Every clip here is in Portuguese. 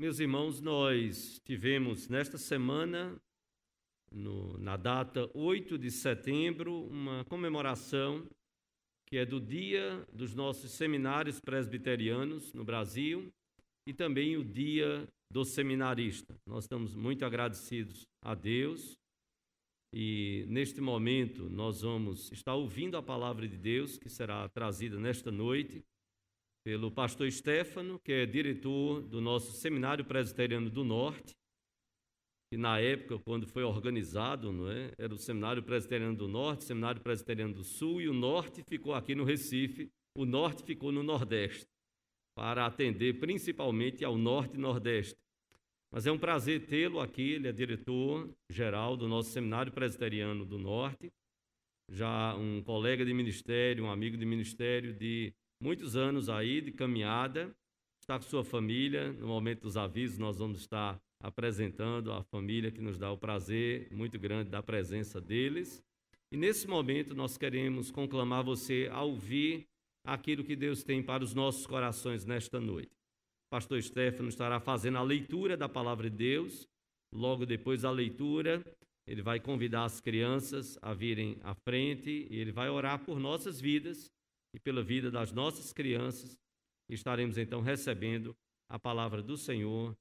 Meus irmãos, nós tivemos nesta semana, no, na data 8 de setembro, uma comemoração que é do dia dos nossos seminários presbiterianos no Brasil e também o dia do seminarista. Nós estamos muito agradecidos a Deus e neste momento nós vamos estar ouvindo a palavra de Deus que será trazida nesta noite pelo pastor Stefano, que é diretor do nosso Seminário Presbiteriano do Norte, que na época, quando foi organizado, não é, era o Seminário Presbiteriano do Norte, Seminário Presbiteriano do Sul, e o Norte ficou aqui no Recife, o Norte ficou no Nordeste, para atender principalmente ao Norte e Nordeste. Mas é um prazer tê-lo aqui, ele é diretor-geral do nosso Seminário Presbiteriano do Norte, já um colega de ministério, um amigo de ministério de muitos anos aí de caminhada, está com sua família. No momento dos avisos, nós vamos estar apresentando a família que nos dá o prazer muito grande da presença deles. E nesse momento, nós queremos conclamar você a ouvir aquilo que Deus tem para os nossos corações nesta noite. Pastor Stefano estará fazendo a leitura da palavra de Deus. Logo depois da leitura, ele vai convidar as crianças a virem à frente e ele vai orar por nossas vidas e pela vida das nossas crianças, estaremos então recebendo a palavra do Senhor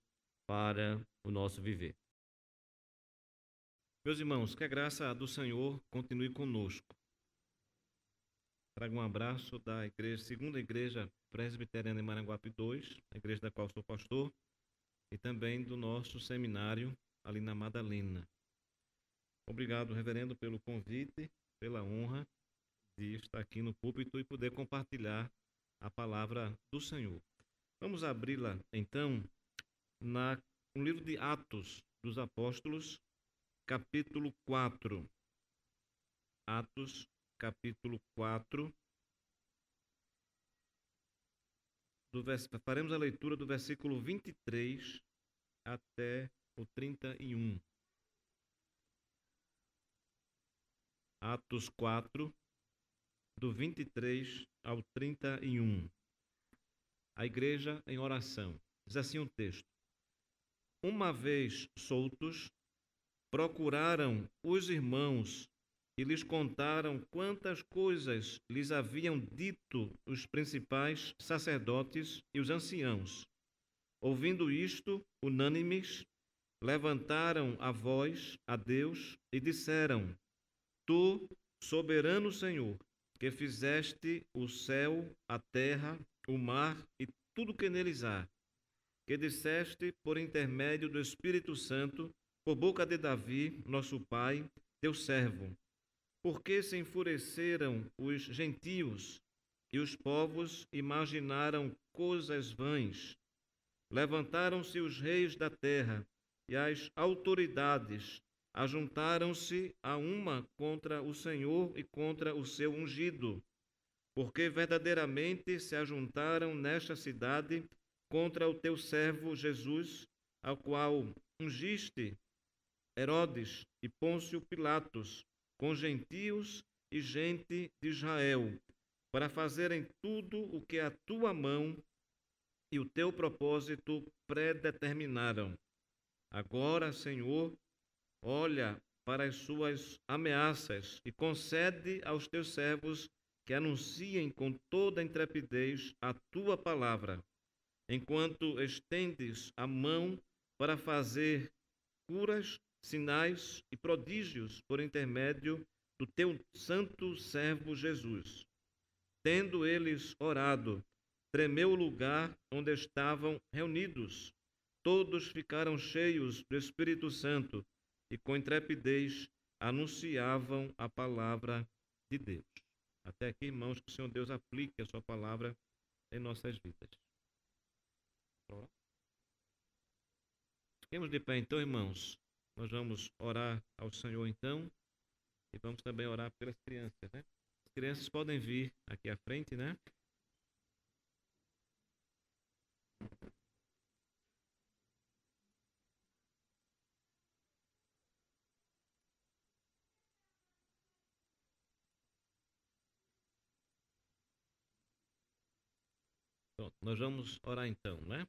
para o nosso viver. Meus irmãos, que a graça do Senhor continue conosco. Trago um abraço da igreja, segunda igreja presbiteriana em Maranguape 2, a igreja da qual sou pastor, e também do nosso seminário ali na Madalena. Obrigado, reverendo, pelo convite, pela honra de estar aqui no púlpito e poder compartilhar a palavra do Senhor. Vamos abri-la, então, na, no livro de Atos dos Apóstolos, capítulo 4. Atos, capítulo 4. Do vers... Faremos a leitura do versículo 23 até o 31. Atos 4, do 23 ao 31. A igreja em oração. Diz assim o texto: Uma vez soltos, procuraram os irmãos e lhes contaram quantas coisas lhes haviam dito os principais sacerdotes e os anciãos. Ouvindo isto, unânimes, levantaram a voz a Deus e disseram: Tu, soberano Senhor, que fizeste o céu, a terra, o mar e tudo que neles há, que disseste por intermédio do Espírito Santo, por boca de Davi, nosso pai, teu servo. Porque se enfureceram os gentios e os povos imaginaram coisas vãs. Levantaram-se os reis da terra e as autoridades ajuntaram-se a uma contra o Senhor e contra o seu ungido, porque verdadeiramente se ajuntaram nesta cidade contra o teu servo Jesus, ao qual ungiste Herodes e Pôncio Pilatos, com gentios e gente de Israel, para fazerem tudo o que a tua mão e o teu propósito predeterminaram. Agora, Senhor, olha para as suas ameaças e concede aos teus servos que anunciem com toda intrepidez a tua palavra, enquanto estendes a mão para fazer curas, sinais e prodígios por intermédio do teu santo servo Jesus. Tendo eles orado, tremeu o lugar onde estavam reunidos. Todos ficaram cheios do Espírito Santo e com intrepidez anunciavam a palavra de Deus. Até aqui, irmãos, que o Senhor Deus aplique a sua palavra em nossas vidas. Fiquemos de pé então, irmãos. Nós vamos orar ao Senhor então e vamos também orar pelas crianças, né? As crianças podem vir aqui à frente, né? Nós vamos orar então, né?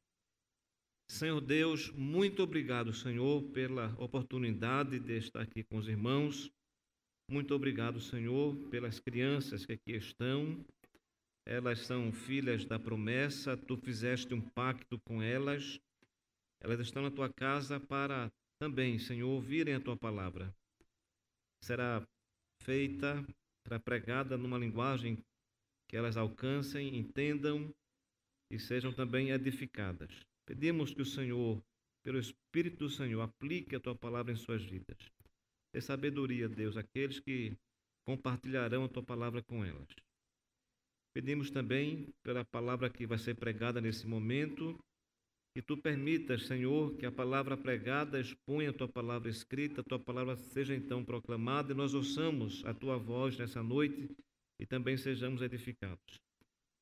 Senhor Deus, muito obrigado, Senhor, pela oportunidade de estar aqui com os irmãos. Muito obrigado, Senhor, pelas crianças que aqui estão. Elas são filhas da promessa, tu fizeste um pacto com elas. Elas estão na tua casa para também, Senhor, ouvirem a tua palavra. Será feita, será pregada numa linguagem que elas alcancem, entendam e sejam também edificadas. Pedimos que o Senhor, pelo Espírito do Senhor, aplique a tua palavra em suas vidas. Dê sabedoria, Deus, aqueles que compartilharão a tua palavra com elas. Pedimos também pela palavra que vai ser pregada nesse momento, que tu permitas, Senhor, que a palavra pregada exponha a tua palavra escrita, a tua palavra seja então proclamada e nós ouçamos a tua voz nessa noite e também sejamos edificados.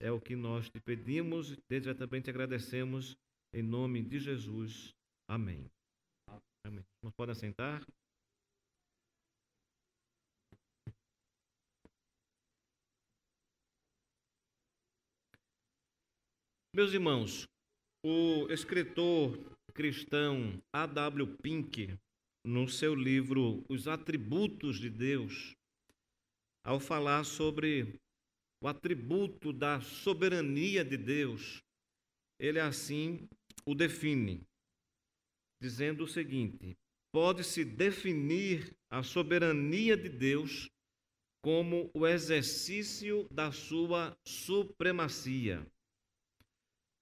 É o que nós te pedimos, desde já também te agradecemos, em nome de Jesus. Amém. Amém. Podem sentar? Meus irmãos, o escritor cristão A.W. Pink, no seu livro Os Atributos de Deus, ao falar sobre o atributo da soberania de Deus, ele assim o define, dizendo o seguinte: pode-se definir a soberania de Deus como o exercício da sua supremacia,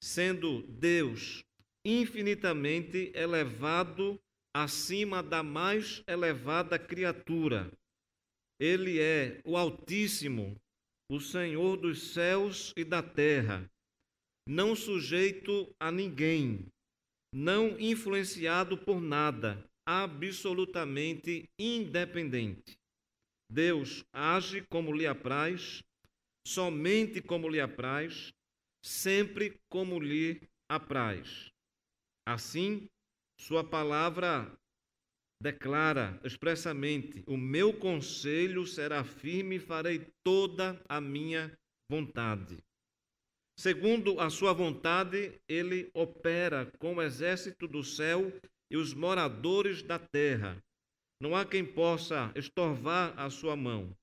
sendo Deus infinitamente elevado acima da mais elevada criatura. Ele é o Altíssimo, o Senhor dos céus e da terra, não sujeito a ninguém, não influenciado por nada, absolutamente independente. Deus age como lhe apraz, somente como lhe apraz, sempre como lhe apraz. Assim, sua palavra declara expressamente: O meu conselho será firme e farei toda a minha vontade. Segundo a sua vontade, ele opera com o exército do céu e os moradores da terra. Não há quem possa estorvar a sua mão.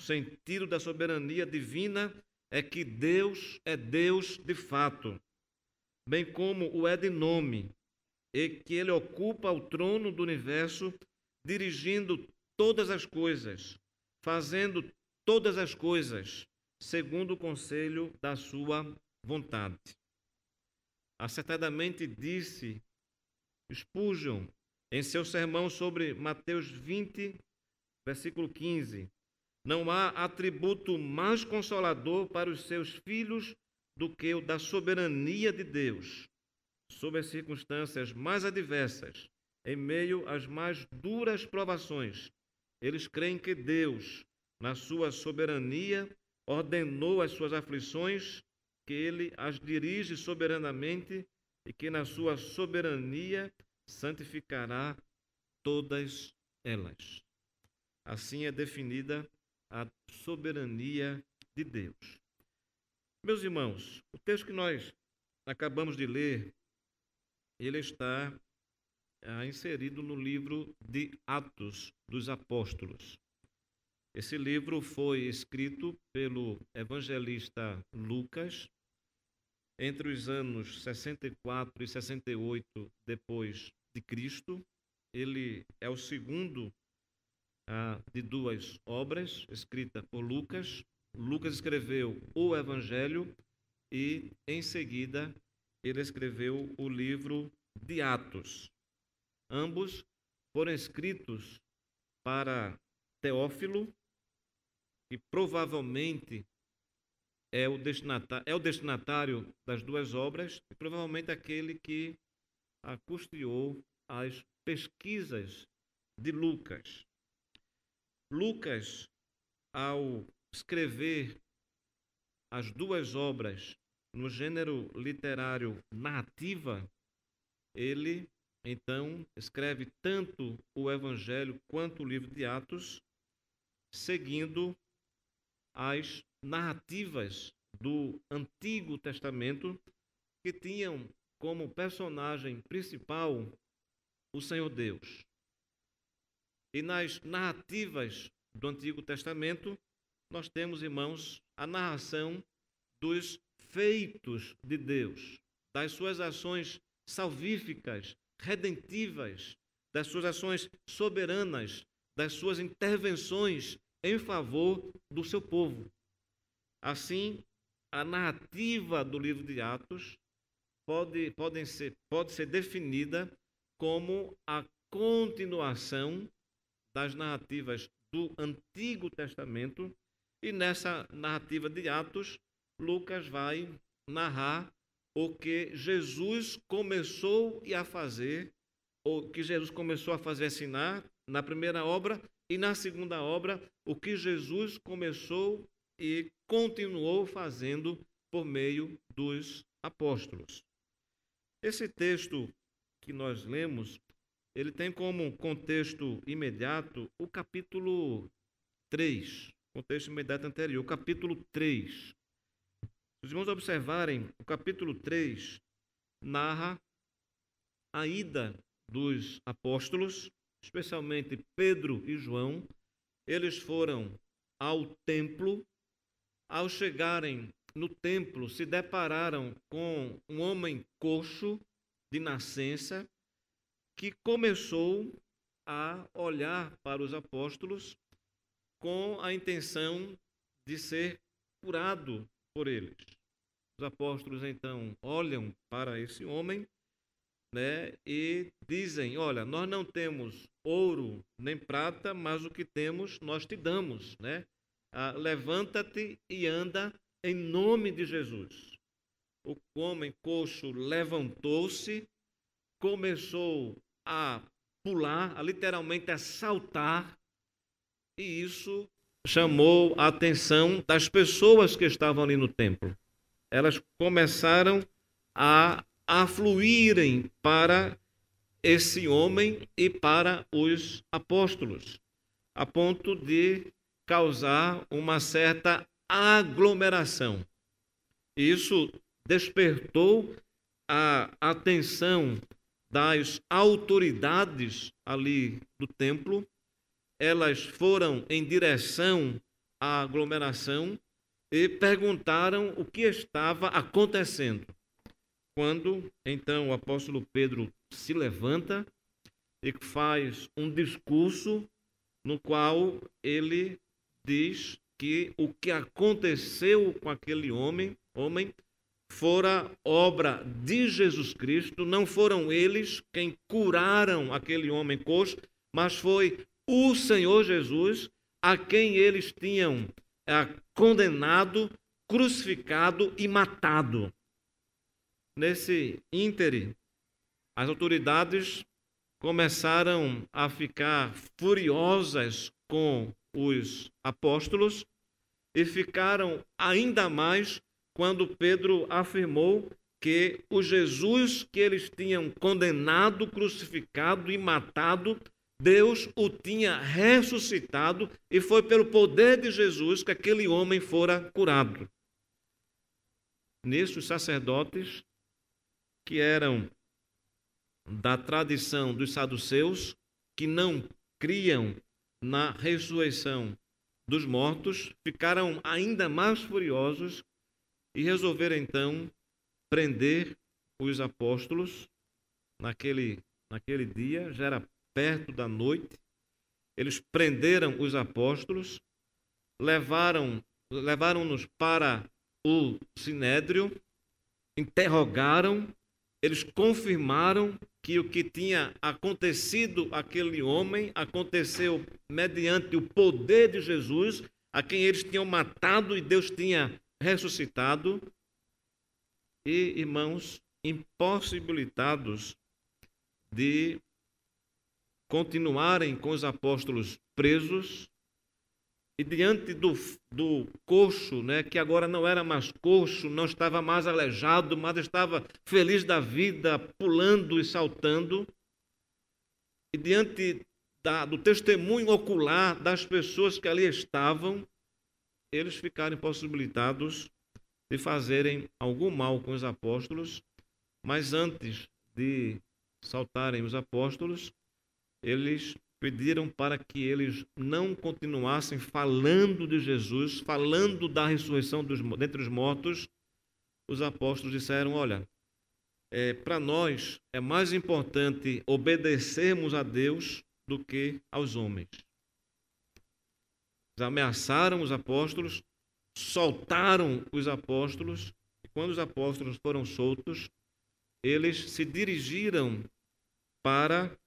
O sentido da soberania divina é que Deus é Deus de fato, bem como o é de nome, e que ele ocupa o trono do universo, dirigindo todas as coisas, fazendo todas as coisas, segundo o conselho da sua vontade. Acertadamente disse Spurgeon em seu sermão sobre Mateus 20, versículo 15: Não há atributo mais consolador para os seus filhos do que o da soberania de Deus sob as circunstâncias mais adversas, em meio às mais duras provações, eles creem que Deus, na sua soberania, ordenou as suas aflições, que ele as dirige soberanamente e que na sua soberania santificará todas elas. Assim é definida a soberania de Deus. Meus irmãos, o texto que nós acabamos de ler ele está ah, inserido no livro de Atos dos Apóstolos. Esse livro foi escrito pelo evangelista Lucas entre os anos 64 e 68 depois de Cristo. Ele é o segundo ah, de duas obras escritas por Lucas. Lucas escreveu o Evangelho e, em seguida, ele escreveu o livro de Atos. Ambos foram escritos para Teófilo, que provavelmente é o, destinatário, é o destinatário das duas obras e provavelmente aquele que custeou as pesquisas de Lucas. Lucas, ao escrever as duas obras no gênero literário narrativa, ele então escreve tanto o Evangelho quanto o livro de Atos, seguindo as narrativas do Antigo Testamento que tinham como personagem principal o Senhor Deus. E nas narrativas do Antigo Testamento, nós temos, irmãos, a narração dos feitos de Deus, das suas ações salvíficas, redentivas, das suas ações soberanas, das suas intervenções em favor do seu povo. Assim, a narrativa do livro de Atos pode, pode, ser, pode ser definida como a continuação das narrativas do Antigo Testamento, e nessa narrativa de Atos, Lucas vai narrar o que Jesus começou a fazer, o que Jesus começou a fazer ensinar na primeira obra e na segunda obra, o que Jesus começou e continuou fazendo por meio dos apóstolos. Esse texto que nós lemos, ele tem como contexto imediato o capítulo 3, contexto imediato anterior, o capítulo 3. Os irmãos observarem, o capítulo 3 narra a ida dos apóstolos, especialmente Pedro e João. Eles foram ao templo. Ao chegarem no templo, se depararam com um homem coxo de nascença que começou a olhar para os apóstolos com a intenção de ser curado por eles. Os apóstolos então olham para esse homem né, e dizem: Olha, nós não temos ouro nem prata, mas o que temos nós te damos. Né? Ah, Levanta-te e anda em nome de Jesus. O homem coxo levantou-se, começou a pular, a literalmente a saltar, e isso chamou a atenção das pessoas que estavam ali no templo. Elas começaram a afluírem para esse homem e para os apóstolos, a ponto de causar uma certa aglomeração. Isso despertou a atenção das autoridades ali do templo elas foram em direção à aglomeração e perguntaram o que estava acontecendo. Quando então o apóstolo Pedro se levanta e faz um discurso no qual ele diz que o que aconteceu com aquele homem, homem fora obra de Jesus Cristo, não foram eles quem curaram aquele homem coxo, mas foi o Senhor Jesus, a quem eles tinham é, condenado, crucificado e matado. Nesse íntere, as autoridades começaram a ficar furiosas com os apóstolos e ficaram ainda mais quando Pedro afirmou que o Jesus que eles tinham condenado, crucificado e matado Deus o tinha ressuscitado e foi pelo poder de Jesus que aquele homem fora curado. Nisso, os sacerdotes, que eram da tradição dos saduceus, que não criam na ressurreição dos mortos, ficaram ainda mais furiosos e resolveram então prender os apóstolos naquele, naquele dia, já era perto da noite, eles prenderam os apóstolos, levaram levaram-nos para o sinédrio, interrogaram, eles confirmaram que o que tinha acontecido àquele homem aconteceu mediante o poder de Jesus, a quem eles tinham matado e Deus tinha ressuscitado. E, irmãos, impossibilitados de continuarem com os apóstolos presos, e diante do, do coxo, né, que agora não era mais coxo, não estava mais aleijado, mas estava feliz da vida, pulando e saltando, e diante da, do testemunho ocular das pessoas que ali estavam, eles ficaram impossibilitados de fazerem algum mal com os apóstolos, Mas antes de saltarem os apóstolos, eles pediram para que eles não continuassem falando de Jesus, falando da ressurreição dos, dentre os mortos. Os apóstolos disseram: Olha, é, para nós é mais importante obedecermos a Deus do que aos homens. Eles ameaçaram os apóstolos, soltaram os apóstolos, e quando os apóstolos foram soltos, eles se dirigiram para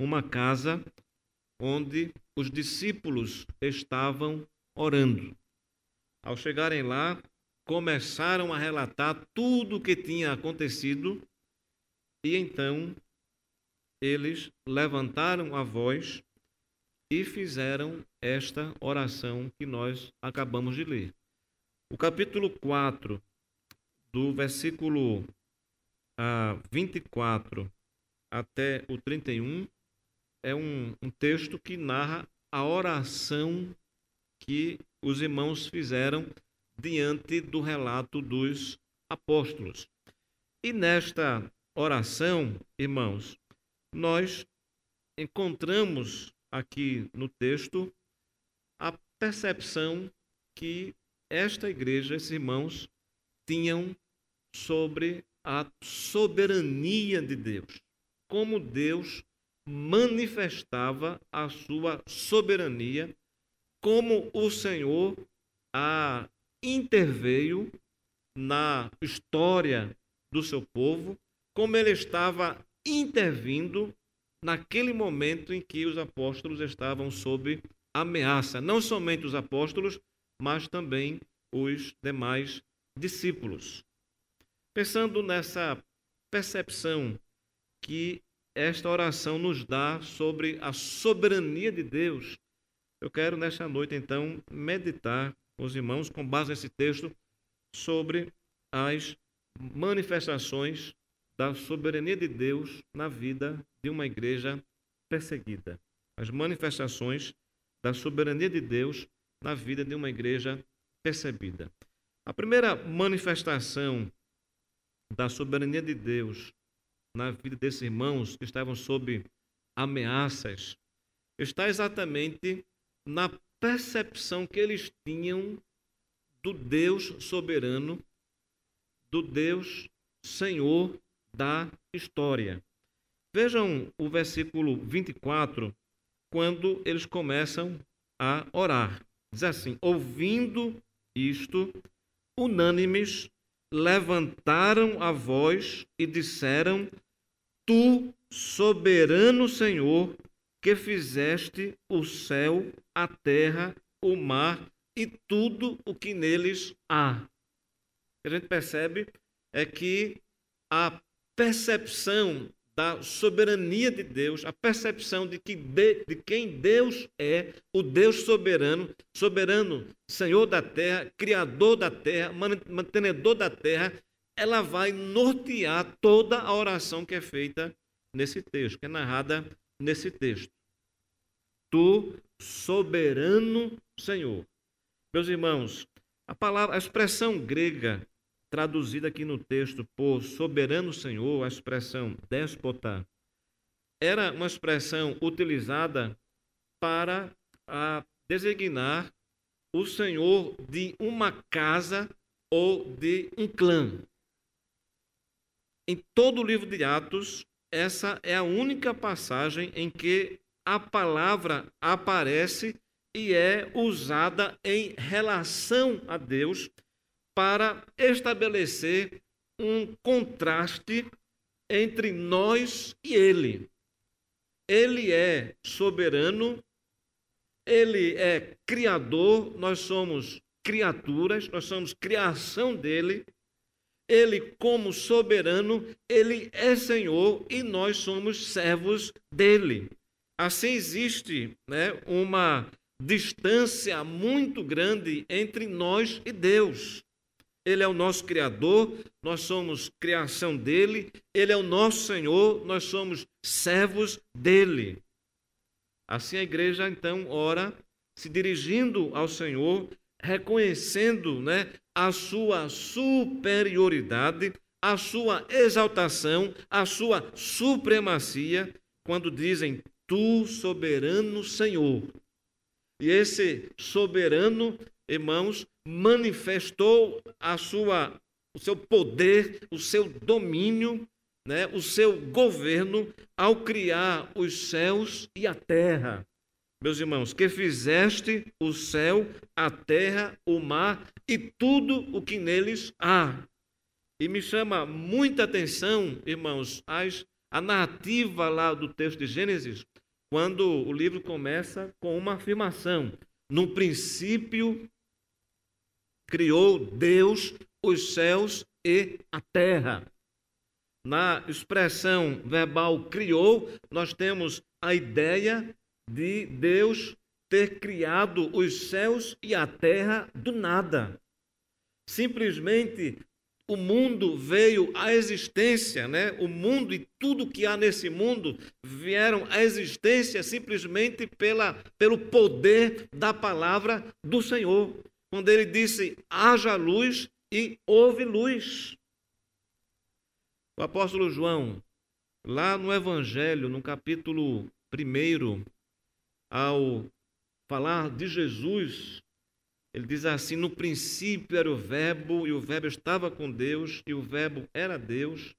uma casa onde os discípulos estavam orando. Ao chegarem lá, começaram a relatar tudo o que tinha acontecido e então eles levantaram a voz e fizeram esta oração que nós acabamos de ler. O capítulo 4, do versículo ah, 24 até o 31, é um, um texto que narra a oração que os irmãos fizeram diante do relato dos apóstolos. E nesta oração, irmãos, nós encontramos aqui no texto a percepção que esta igreja, esses irmãos, tinham sobre a soberania de Deus. Como Deus manifestava a sua soberania, como o Senhor a interveio na história do seu povo, como ele estava intervindo naquele momento em que os apóstolos estavam sob ameaça, não somente os apóstolos, mas também os demais discípulos. Pensando nessa percepção que esta oração nos dá sobre a soberania de Deus, eu quero nesta noite então meditar os irmãos, com base nesse texto, sobre as manifestações da soberania de Deus na vida de uma igreja perseguida. As manifestações da soberania de Deus na vida de uma igreja percebida. A primeira manifestação da soberania de Deus na vida desses irmãos que estavam sob ameaças está exatamente na percepção que eles tinham do Deus soberano, do Deus Senhor da história. Vejam o versículo 24, quando eles começam a orar. Diz assim: Ouvindo isto, unânimes levantaram a voz e disseram: Tu, soberano Senhor, que fizeste o céu, a terra, o mar e tudo o que neles há. A gente percebe é que a percepção da soberania de Deus, a percepção de, que de, de quem Deus é, o Deus soberano, soberano, Senhor da terra, Criador da terra, mantenedor da terra, ela vai nortear toda a oração que é feita nesse texto, que é narrada nesse texto. Tu, soberano Senhor. Meus irmãos, a palavra, a expressão grega traduzida aqui no texto por soberano Senhor, a expressão déspota, era uma expressão utilizada para a, designar o senhor de uma casa ou de um clã. Em todo o livro de Atos, essa é a única passagem em que a palavra aparece e é usada em relação a Deus para estabelecer um contraste entre nós e Ele. Ele é soberano, Ele é criador, nós somos criaturas, nós somos criação dele. Ele, como soberano, ele é Senhor e nós somos servos dele. Assim existe né, uma distância muito grande entre nós e Deus. Ele é o nosso Criador, nós somos criação dele, ele é o nosso Senhor, nós somos servos dele. Assim a igreja então ora, se dirigindo ao Senhor, reconhecendo né, a sua superioridade, a sua exaltação, a sua supremacia, quando dizem: Tu, soberano Senhor. E esse soberano, irmãos, manifestou a sua, o seu poder, o seu domínio, né, o seu governo ao criar os céus e a terra. Meus irmãos, que fizeste o céu, a terra, o mar e tudo o que neles há. E me chama muita atenção, irmãos, as, a narrativa lá do texto de Gênesis, quando o livro começa com uma afirmação: No princípio criou Deus os céus e a terra. Na expressão verbal criou, nós temos a ideia de Deus ter criado os céus e a terra do nada. Simplesmente o mundo veio à existência, né? O mundo e tudo que há nesse mundo vieram à existência simplesmente pela, pelo poder da palavra do Senhor. Quando ele disse: haja luz e houve luz. O apóstolo João, lá no Evangelho, no capítulo 1, ao falar de Jesus, ele diz assim: No princípio era o Verbo, e o Verbo estava com Deus, e o Verbo era Deus,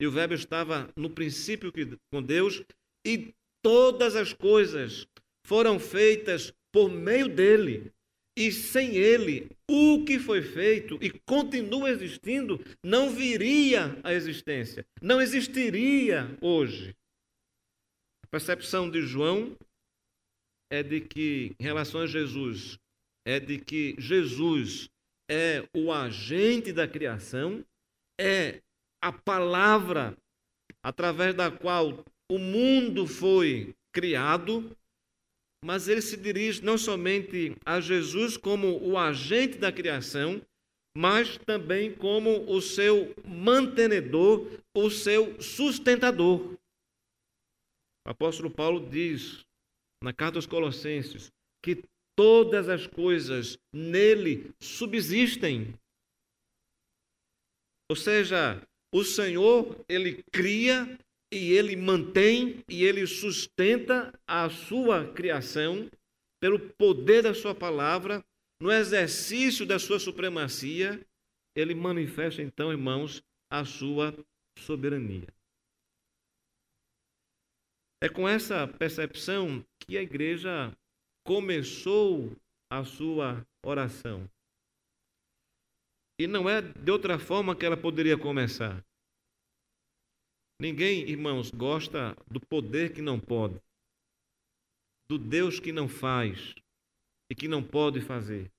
e o Verbo estava no princípio com Deus, e todas as coisas foram feitas por meio dele. E sem ele, o que foi feito e continua existindo não viria à existência, não existiria hoje. A percepção de João é de que, em relação a Jesus, é de que Jesus é o agente da criação, é a palavra através da qual o mundo foi criado, mas ele se dirige não somente a Jesus como o agente da criação, mas também como o seu mantenedor, o seu sustentador. O apóstolo Paulo diz na carta aos Colossenses que todas as coisas nele subsistem. Ou seja, o Senhor, ele cria e ele mantém e ele sustenta a sua criação pelo poder da sua palavra, no exercício da sua supremacia, ele manifesta então, irmãos, a sua soberania. É com essa percepção que a igreja começou a sua oração. E não é de outra forma que ela poderia começar. Ninguém, irmãos, gosta do poder que não pode, do Deus que não faz e que não pode fazer.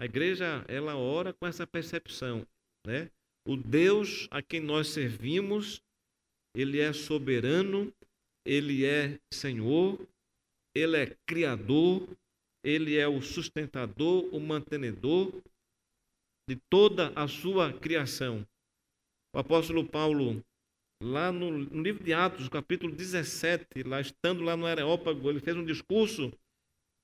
A igreja, ela ora com essa percepção, né? O Deus a quem nós servimos, ele é soberano, ele é Senhor, ele é criador, ele é o sustentador, o mantenedor de toda a sua criação. O apóstolo Paulo, lá no, livro de Atos, capítulo 17, lá estando lá no Areópago, ele fez um discurso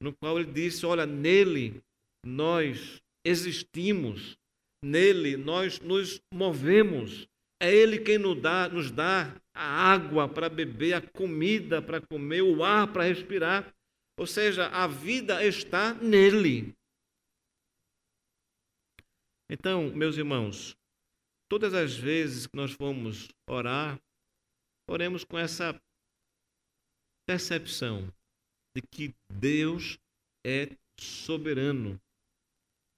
no qual ele disse: Olha, nele nós existimos, nele nós nos movemos, é Ele quem nos dá, nos dá a água para beber, a comida para comer, o ar para respirar. Ou seja, a vida está nele. Então, meus irmãos, todas as vezes que nós formos orar, oremos com essa percepção de que Deus é soberano,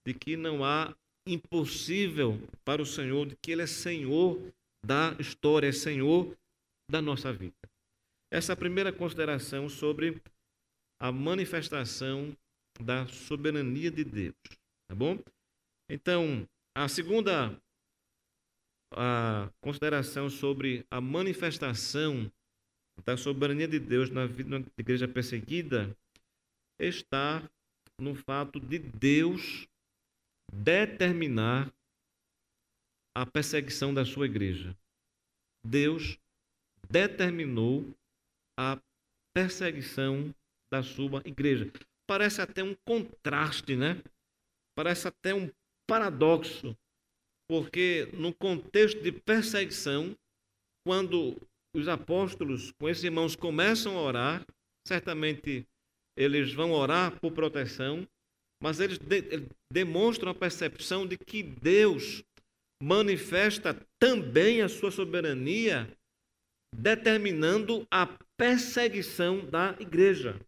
de que não há impossível para o Senhor, de que Ele é Senhor da história, é Senhor da nossa vida. Essa é a primeira consideração sobre a manifestação da soberania de Deus, tá bom? Então, a segunda a consideração sobre a manifestação da soberania de Deus na vida da igreja perseguida está no fato de Deus determinar a perseguição da sua igreja. Deus determinou a perseguição da sua igreja. Parece até um contraste, né? Parece até um paradoxo. porque no contexto de perseguição, quando os apóstolos com esses irmãos começam a orar, certamente eles vão orar por proteção, mas eles de, demonstram a percepção de que Deus manifesta também a sua soberania, determinando a perseguição da igreja.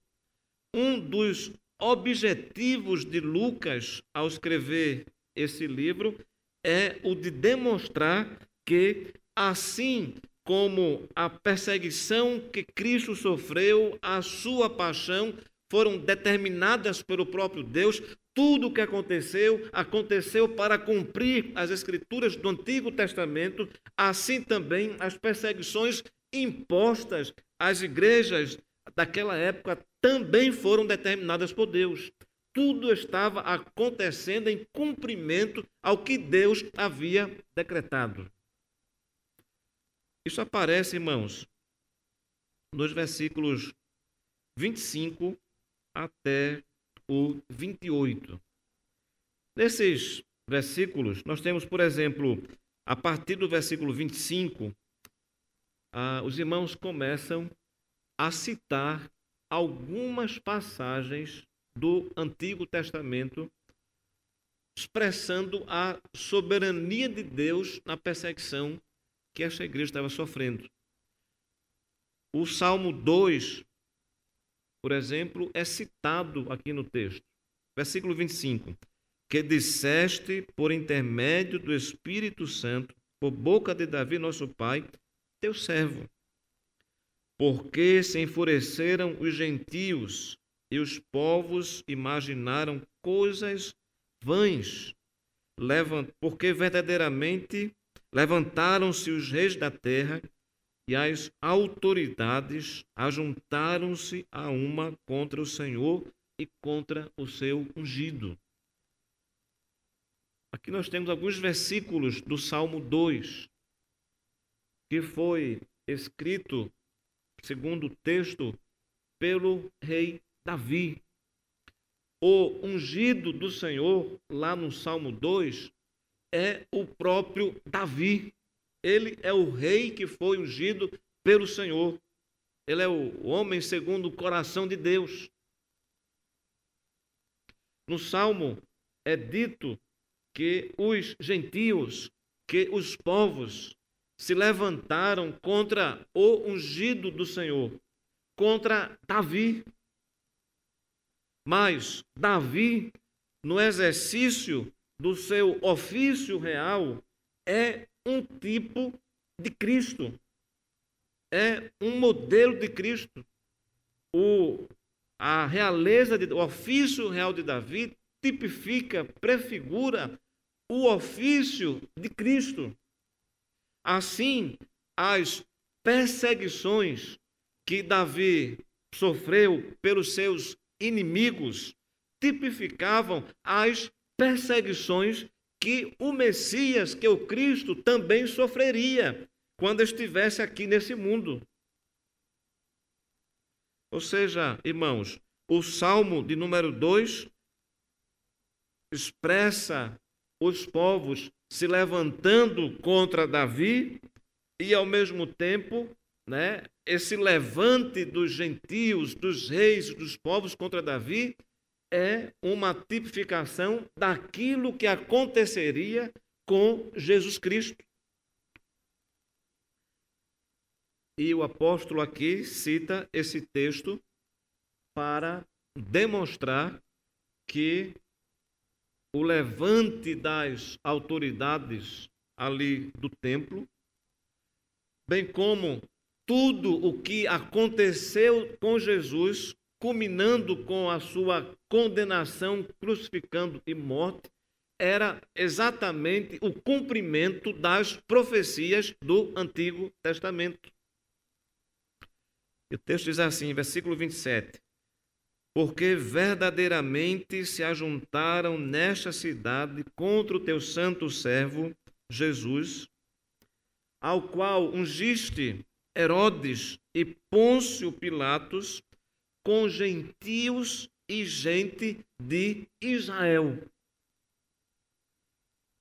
Um dos objetivos de Lucas ao escrever esse livro é o de demonstrar que, assim como a perseguição que Cristo sofreu, a sua paixão, foram determinadas pelo próprio Deus, tudo o que aconteceu, aconteceu para cumprir as escrituras do Antigo Testamento, assim também as perseguições impostas às igrejas daquela época também foram determinadas por Deus. Tudo estava acontecendo em cumprimento ao que Deus havia decretado. Isso aparece, irmãos, nos versículos 25 até o 28. Nesses versículos, nós temos, por exemplo, a partir do versículo 25, ah, os irmãos começam a citar algumas passagens do Antigo Testamento expressando a soberania de Deus na perseguição que esta igreja estava sofrendo. O Salmo 2, por exemplo, é citado aqui no texto. Versículo 25: Que disseste por intermédio do Espírito Santo, por boca de Davi, nosso pai, teu servo. Porque se enfureceram os gentios e os povos imaginaram coisas vãs, porque verdadeiramente levantaram-se os reis da terra e as autoridades ajuntaram-se a uma contra o Senhor e contra o seu ungido. Aqui nós temos alguns versículos do Salmo 2, que foi escrito, segundo o texto, pelo rei Davi. O ungido do Senhor, lá no Salmo 2, é o próprio Davi. Ele é o rei que foi ungido pelo Senhor. Ele é o homem segundo o coração de Deus. No Salmo é dito que os gentios, que os povos se levantaram contra o ungido do Senhor, contra Davi. Mas Davi, no exercício do seu ofício real, é um tipo de Cristo. É um modelo de Cristo. O, a realeza, de, o ofício real de Davi tipifica, prefigura o ofício de Cristo. Assim, as perseguições que Davi sofreu pelos seus inimigos tipificavam as perseguições que o Messias, que o Cristo, também sofreria quando estivesse aqui nesse mundo. Ou seja, irmãos, o Salmo de número 2 expressa os povos se levantando contra Davi e, ao mesmo tempo, né, esse levante dos gentios, dos reis, dos povos contra Davi é uma tipificação daquilo que aconteceria com Jesus Cristo. E o apóstolo aqui cita esse texto para demonstrar que o levante das autoridades ali do templo, bem como tudo o que aconteceu com Jesus culminando com a sua condenação, crucificando e morte, era exatamente o cumprimento das profecias do Antigo Testamento. E o texto diz assim, versículo 27. Porque verdadeiramente se ajuntaram nesta cidade contra o teu santo servo Jesus, ao qual ungiste Herodes e Pôncio Pilatos com gentios e gente de Israel.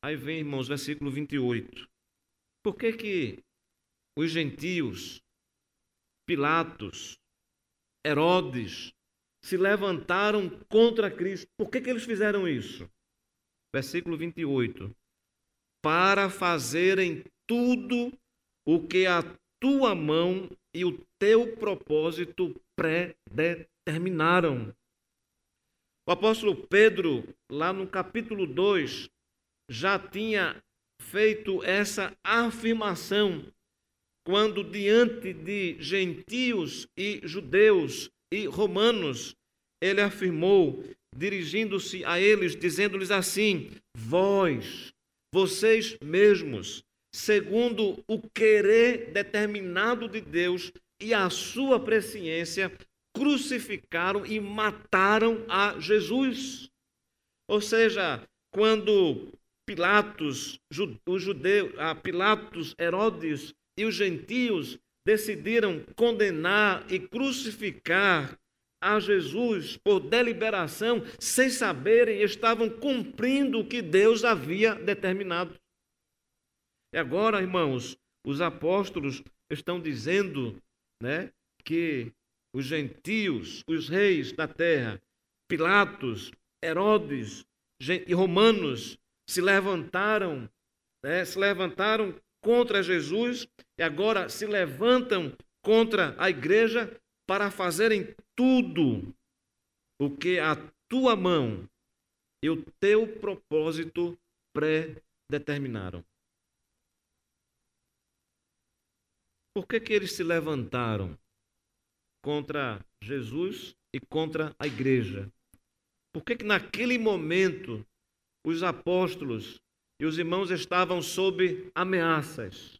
Aí vem, irmãos, versículo 28. Por que que os gentios, Pilatos, Herodes, se levantaram contra Cristo? Por que que eles fizeram isso? Versículo 28. Para fazerem tudo o que a tua mão e o teu propósito predeterminaram. O apóstolo Pedro, lá no capítulo 2, já tinha feito essa afirmação quando, diante de gentios e judeus e romanos, ele afirmou, dirigindo-se a eles, dizendo-lhes assim: Vós, vocês mesmos, segundo o querer determinado de Deus e a sua presciência, crucificaram e mataram a Jesus. Ou seja, quando Pilatos, os judeus, ah, Pilatos, Herodes e os gentios decidiram condenar e crucificar a Jesus por deliberação, sem saberem, estavam cumprindo o que Deus havia determinado. E agora, irmãos, os apóstolos estão dizendo, né, que os gentios, os reis da terra, Pilatos, Herodes e romanos se levantaram, né, se levantaram contra Jesus e agora se levantam contra a igreja para fazerem tudo o que a tua mão e o teu propósito pré-determinaram. Por que, que eles se levantaram contra Jesus e contra a igreja? Por que, que naquele momento os apóstolos e os irmãos estavam sob ameaças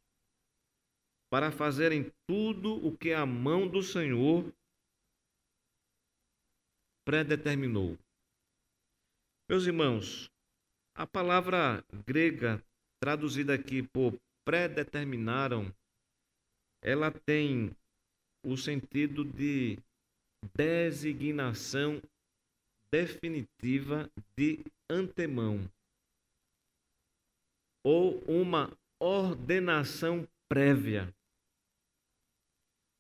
para fazerem tudo o que a mão do Senhor predeterminou. Meus irmãos, a palavra grega traduzida aqui por predeterminaram ela tem o sentido de designação definitiva de antemão ou uma ordenação prévia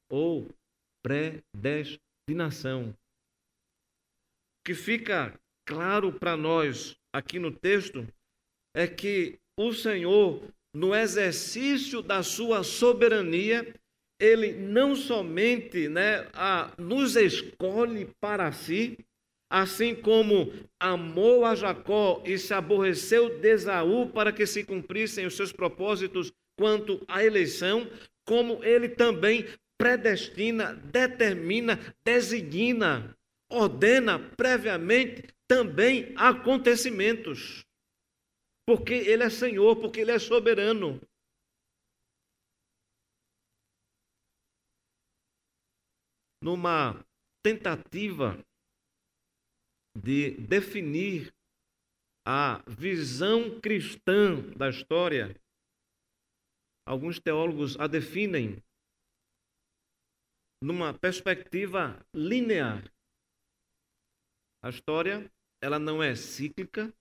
ou predestinação. O que fica claro para nós aqui no texto é que o Senhor no exercício da sua soberania, ele não somente né, a, nos escolhe para si, assim como amou a Jacó e se aborreceu de Esaú para que se cumprissem os seus propósitos quanto à eleição, como ele também predestina, determina, designa, ordena previamente também acontecimentos porque Ele é Senhor, porque Ele é soberano. Numa tentativa de definir a visão cristã da história, alguns teólogos a definem numa perspectiva linear. A história, ela não é cíclica,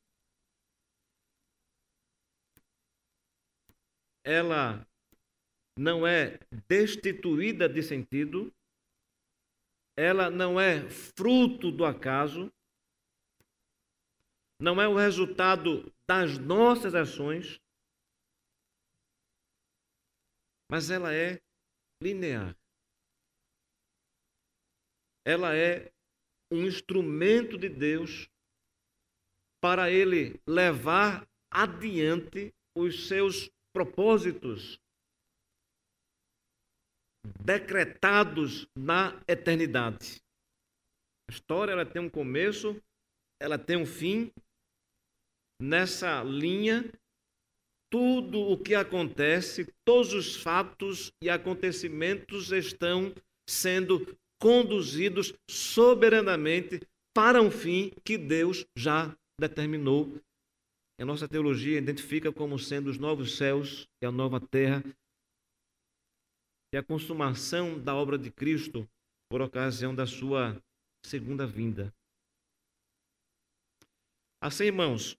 ela não é destituída de sentido, ela não é fruto do acaso, não é o resultado das nossas ações, mas ela é linear. Ela é um instrumento de Deus para ele levar adiante os seus propósitos decretados na eternidade. A história ela tem um começo, ela tem um fim. Nessa linha, tudo o que acontece, todos os fatos e acontecimentos estão sendo conduzidos soberanamente para um fim que Deus já determinou a nossa teologia identifica como sendo os novos céus e a nova terra e a consumação da obra de Cristo por ocasião da sua segunda vinda. Assim, irmãos,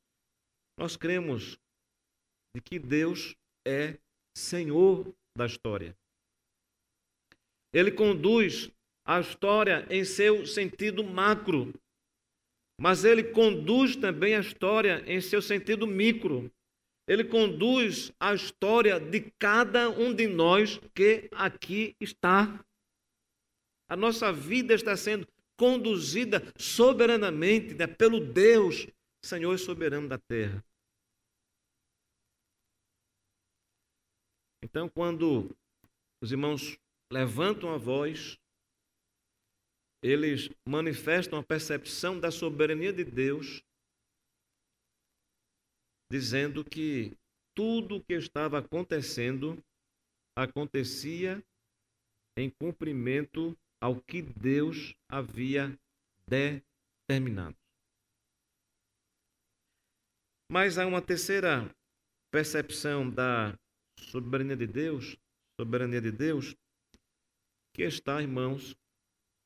nós cremos de que Deus é Senhor da história. Ele conduz a história em seu sentido macro, mas ele conduz também a história em seu sentido micro. Ele conduz a história de cada um de nós que aqui está. A nossa vida está sendo conduzida soberanamente né, pelo Deus, Senhor soberano da terra. Então, quando os irmãos levantam a voz, eles manifestam a percepção da soberania de Deus, dizendo que tudo o que estava acontecendo acontecia em cumprimento ao que Deus havia determinado. Mas há uma terceira percepção da soberania de Deus, soberania de Deus, que está, irmãos,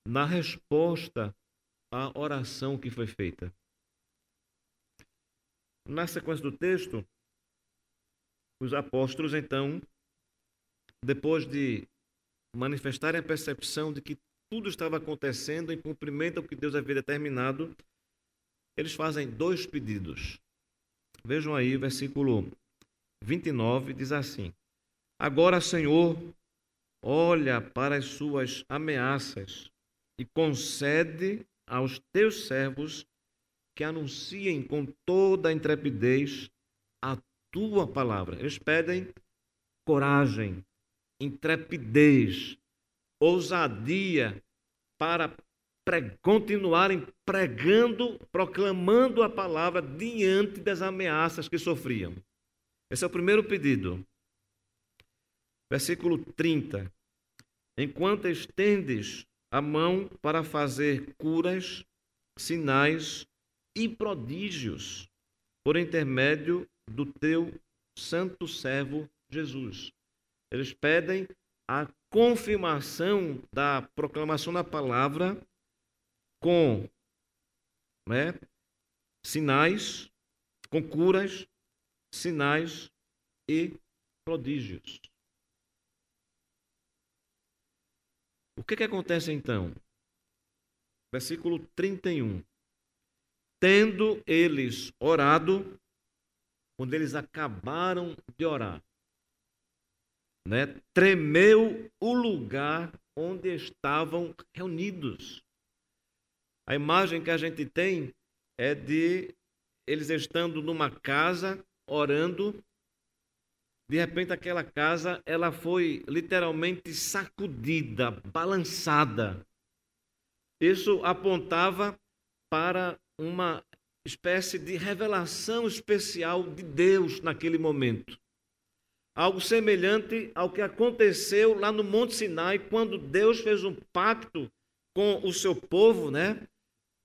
na resposta à oração que foi feita. Na sequência do texto, os apóstolos, então, depois de manifestarem a percepção de que tudo estava acontecendo em cumprimento ao que Deus havia determinado, eles fazem dois pedidos. Vejam aí versículo 29, diz assim: Agora, Senhor, olha para as suas ameaças e concede aos teus servos que anunciem com toda a intrepidez a tua palavra. Eles pedem coragem, intrepidez, ousadia para pre continuarem pregando, proclamando a palavra diante das ameaças que sofriam. Esse é o primeiro pedido. Versículo 30. Enquanto estendes a mão para fazer curas, sinais e prodígios por intermédio do teu santo servo Jesus. Eles pedem a confirmação da proclamação da palavra com né, sinais, com curas, sinais e prodígios. O que, que acontece então? Versículo 31. Tendo eles orado, quando eles acabaram de orar, né, tremeu o lugar onde estavam reunidos. A imagem que a gente tem é de eles estando numa casa orando. De repente aquela casa ela foi literalmente sacudida, balançada. Isso apontava para uma espécie de revelação especial de Deus naquele momento. Algo semelhante ao que aconteceu lá no Monte Sinai, quando Deus fez um pacto com o seu povo, né?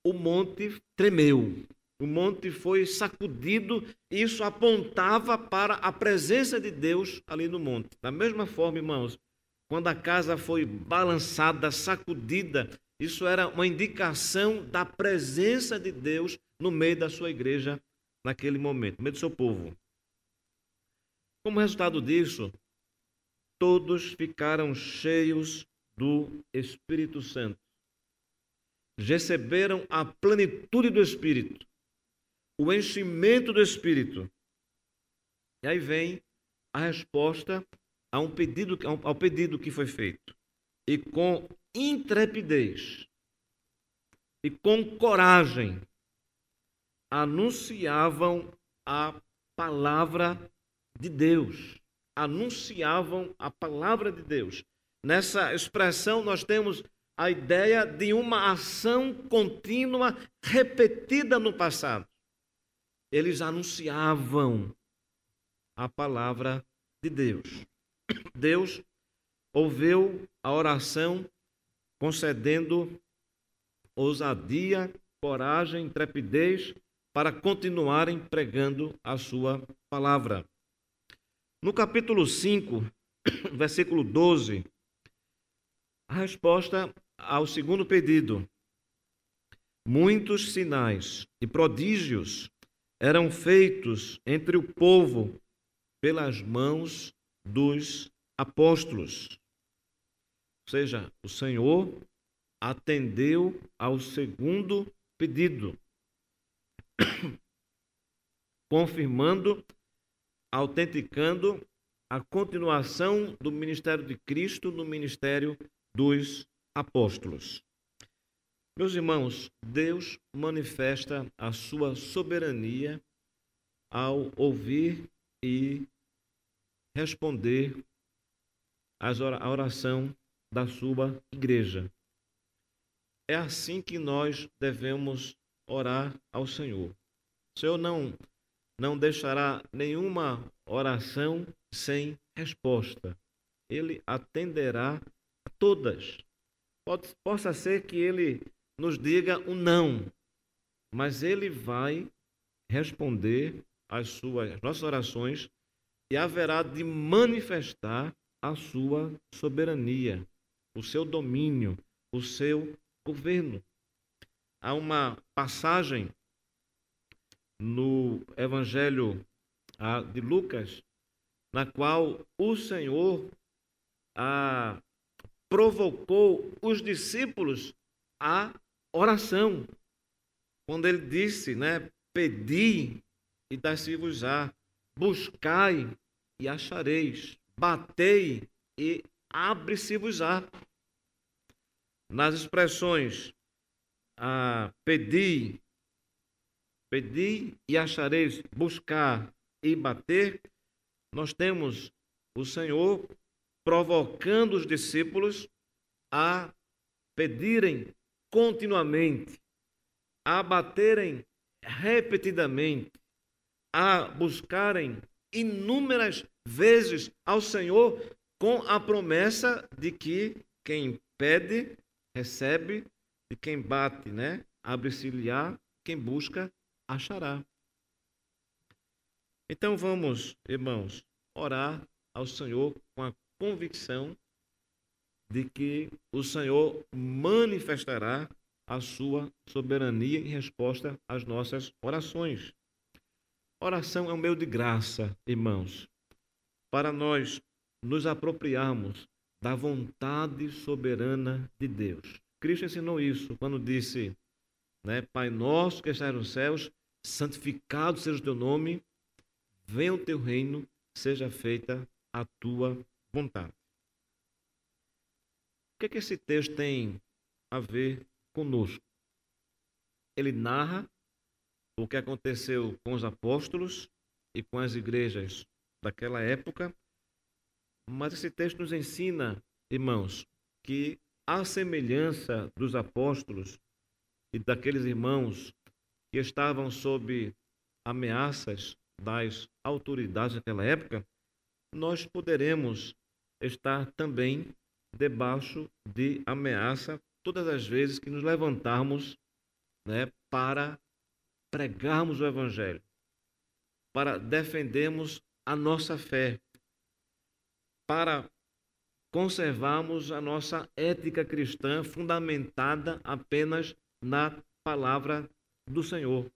O monte tremeu, o monte foi sacudido, isso apontava para a presença de Deus ali no monte. Da mesma forma, irmãos, quando a casa foi balançada, sacudida, isso era uma indicação da presença de Deus no meio da sua igreja naquele momento, no meio do seu povo. Como resultado disso, todos ficaram cheios do Espírito Santo. Receberam a plenitude do Espírito, o enchimento do Espírito. E aí vem a resposta a um pedido, ao pedido que foi feito. E com intrepidez e com coragem anunciavam a palavra de Deus. Anunciavam a palavra de Deus. Nessa expressão, nós temos a ideia de uma ação contínua repetida no passado. Eles anunciavam a palavra de Deus. Deus ouviu a oração, concedendo ousadia, coragem, intrepidez para continuarem pregando a sua palavra. No capítulo 5, versículo 12, a resposta ao segundo pedido. Muitos sinais e prodígios eram feitos entre o povo pelas mãos dos apóstolos. Ou seja, o Senhor atendeu ao segundo pedido, confirmando, autenticando a continuação do ministério de Cristo no ministério dos apóstolos. Meus irmãos, Deus manifesta a sua soberania ao ouvir e responder a oração da sua igreja. É assim que nós devemos orar ao Senhor. O Senhor não, não deixará nenhuma oração sem resposta. Ele atenderá a todas. Pode, possa ser que ele nos diga um não, mas ele vai responder às suas nossas orações e haverá de manifestar a sua soberania, o seu domínio, o seu governo. Há uma passagem no Evangelho ah, de Lucas, na qual o Senhor ah, provocou os discípulos à oração. Quando ele disse, né, pedi e dar-se-vos-á, buscai e achareis, batei e abre-se-vos-á. Nas expressões ah, pedi, pedi e achareis, buscar e bater, nós temos o Senhor provocando os discípulos a pedirem continuamente, a baterem repetidamente, a buscarem inúmeras vezes ao Senhor com a promessa de que quem pede, recebe, e quem bate, né, abre-se-lhe-á, quem busca, achará. Então vamos, irmãos, orar ao Senhor com a convicção de que o Senhor manifestará a sua soberania em resposta às nossas orações. Oração é um meio de graça, irmãos, para nós nos apropriarmos da vontade soberana de Deus. Cristo ensinou isso quando disse, né, Pai nosso que estás nos céus, santificado seja o teu nome, venha o teu reino, seja feita a tua vontade. O que, é que esse texto tem a ver conosco? Ele narra o que aconteceu com os apóstolos e com as igrejas daquela época, mas esse texto nos ensina, irmãos, que a semelhança dos apóstolos e daqueles irmãos que estavam sob ameaças das autoridades daquela época, nós poderemos estar também debaixo de ameaça todas as vezes que nos levantarmos né, para pregarmos o Evangelho, para defendermos a nossa fé, para conservarmos a nossa ética cristã fundamentada apenas na palavra do Senhor.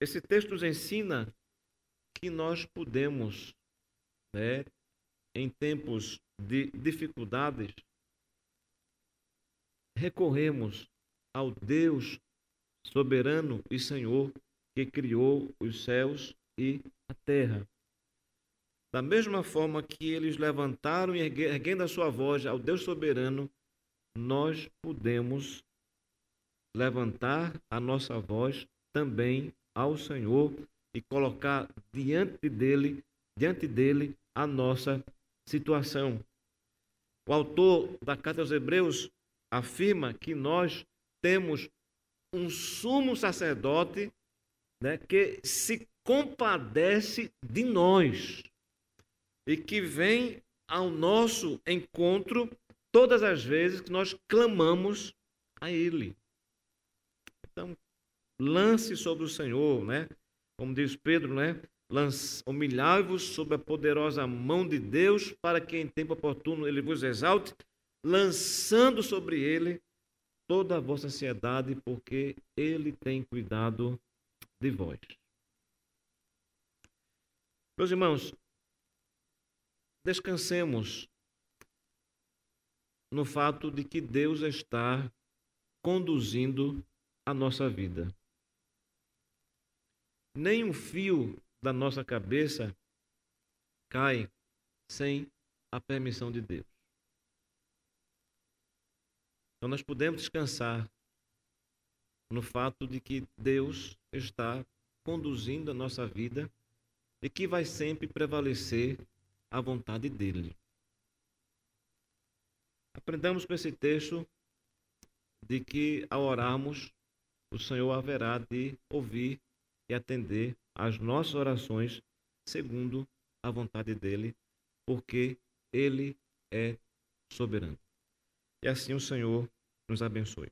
Esse texto nos ensina que nós podemos, né, em tempos de dificuldades, recorremos ao Deus soberano e Senhor que criou os céus e a terra. Da mesma forma que eles levantaram e erguendo a sua voz ao Deus soberano, nós podemos levantar a nossa voz também ao Senhor e colocar diante dele, diante dele a nossa situação. O autor da carta aos Hebreus afirma que nós temos um sumo sacerdote né, que se compadece de nós e que vem ao nosso encontro todas as vezes que nós clamamos a Ele. Então, lance sobre o Senhor, né? Como diz Pedro, né? Humilhai-vos sob a poderosa mão de Deus, para que em tempo oportuno Ele vos exalte, lançando sobre Ele toda a vossa ansiedade, porque Ele tem cuidado de vós. Meus irmãos, descansemos no fato de que Deus está conduzindo a nossa vida. Nem um fio da nossa cabeça cai sem a permissão de Deus. Então nós podemos descansar no fato de que Deus está conduzindo a nossa vida e que vai sempre prevalecer a vontade dele. Aprendamos com esse texto de que ao orarmos, o Senhor haverá de ouvir e atender às nossas orações segundo a vontade dele, porque ele é soberano. E assim o Senhor nos abençoe.